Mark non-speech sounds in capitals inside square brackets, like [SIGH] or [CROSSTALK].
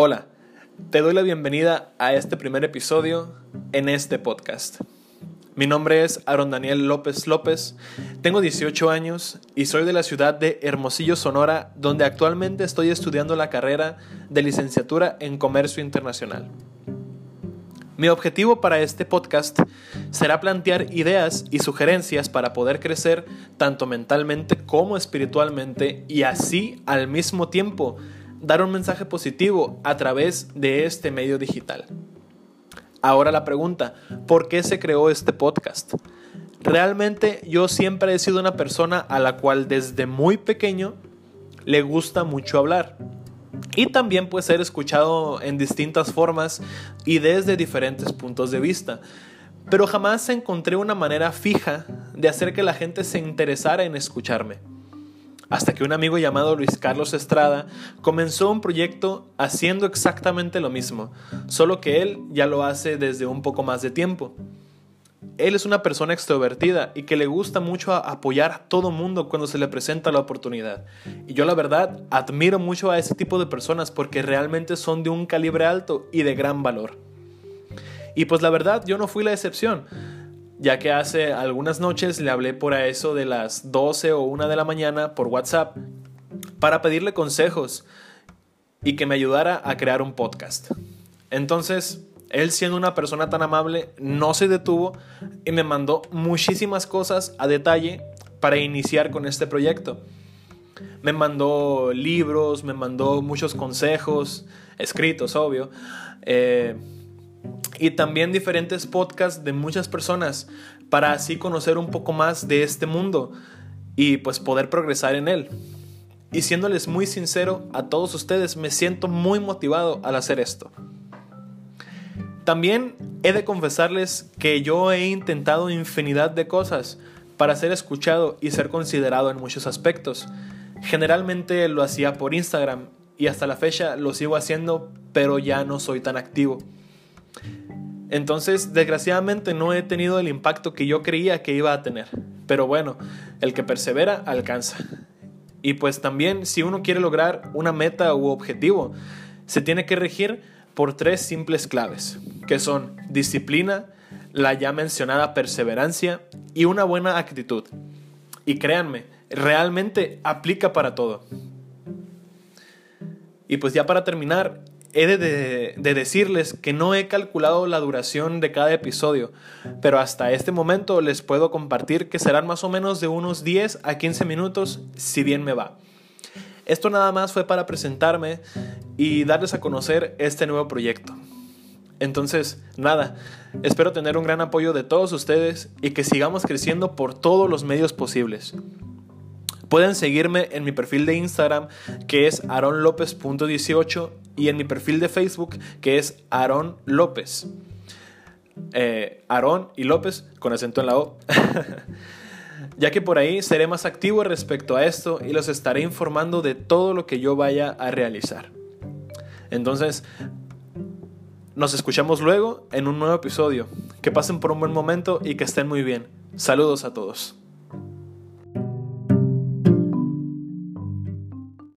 Hola, te doy la bienvenida a este primer episodio en este podcast. Mi nombre es Aaron Daniel López López, tengo 18 años y soy de la ciudad de Hermosillo, Sonora, donde actualmente estoy estudiando la carrera de licenciatura en Comercio Internacional. Mi objetivo para este podcast será plantear ideas y sugerencias para poder crecer tanto mentalmente como espiritualmente y así al mismo tiempo dar un mensaje positivo a través de este medio digital. Ahora la pregunta, ¿por qué se creó este podcast? Realmente yo siempre he sido una persona a la cual desde muy pequeño le gusta mucho hablar. Y también puede ser escuchado en distintas formas y desde diferentes puntos de vista. Pero jamás encontré una manera fija de hacer que la gente se interesara en escucharme hasta que un amigo llamado Luis Carlos Estrada comenzó un proyecto haciendo exactamente lo mismo, solo que él ya lo hace desde un poco más de tiempo. Él es una persona extrovertida y que le gusta mucho apoyar a todo mundo cuando se le presenta la oportunidad. Y yo la verdad admiro mucho a ese tipo de personas porque realmente son de un calibre alto y de gran valor. Y pues la verdad yo no fui la excepción ya que hace algunas noches le hablé por a eso de las 12 o 1 de la mañana por WhatsApp para pedirle consejos y que me ayudara a crear un podcast. Entonces, él siendo una persona tan amable, no se detuvo y me mandó muchísimas cosas a detalle para iniciar con este proyecto. Me mandó libros, me mandó muchos consejos, escritos, obvio. Eh, y también diferentes podcasts de muchas personas para así conocer un poco más de este mundo y pues poder progresar en él. Y siéndoles muy sincero a todos ustedes, me siento muy motivado al hacer esto. También he de confesarles que yo he intentado infinidad de cosas para ser escuchado y ser considerado en muchos aspectos. Generalmente lo hacía por Instagram y hasta la fecha lo sigo haciendo, pero ya no soy tan activo. Entonces, desgraciadamente no he tenido el impacto que yo creía que iba a tener. Pero bueno, el que persevera alcanza. Y pues también si uno quiere lograr una meta u objetivo, se tiene que regir por tres simples claves, que son disciplina, la ya mencionada perseverancia y una buena actitud. Y créanme, realmente aplica para todo. Y pues ya para terminar, he de, decirles que no he calculado la duración de cada episodio, pero hasta este momento les puedo compartir que serán más o menos de unos 10 a 15 minutos si bien me va. Esto nada más fue para presentarme y darles a conocer este nuevo proyecto. Entonces, nada, espero tener un gran apoyo de todos ustedes y que sigamos creciendo por todos los medios posibles. Pueden seguirme en mi perfil de Instagram que es aronlopez.18 y en mi perfil de Facebook que es Aaron López. Eh, Aaron y López con acento en la O. [LAUGHS] ya que por ahí seré más activo respecto a esto y los estaré informando de todo lo que yo vaya a realizar. Entonces, nos escuchamos luego en un nuevo episodio. Que pasen por un buen momento y que estén muy bien. Saludos a todos.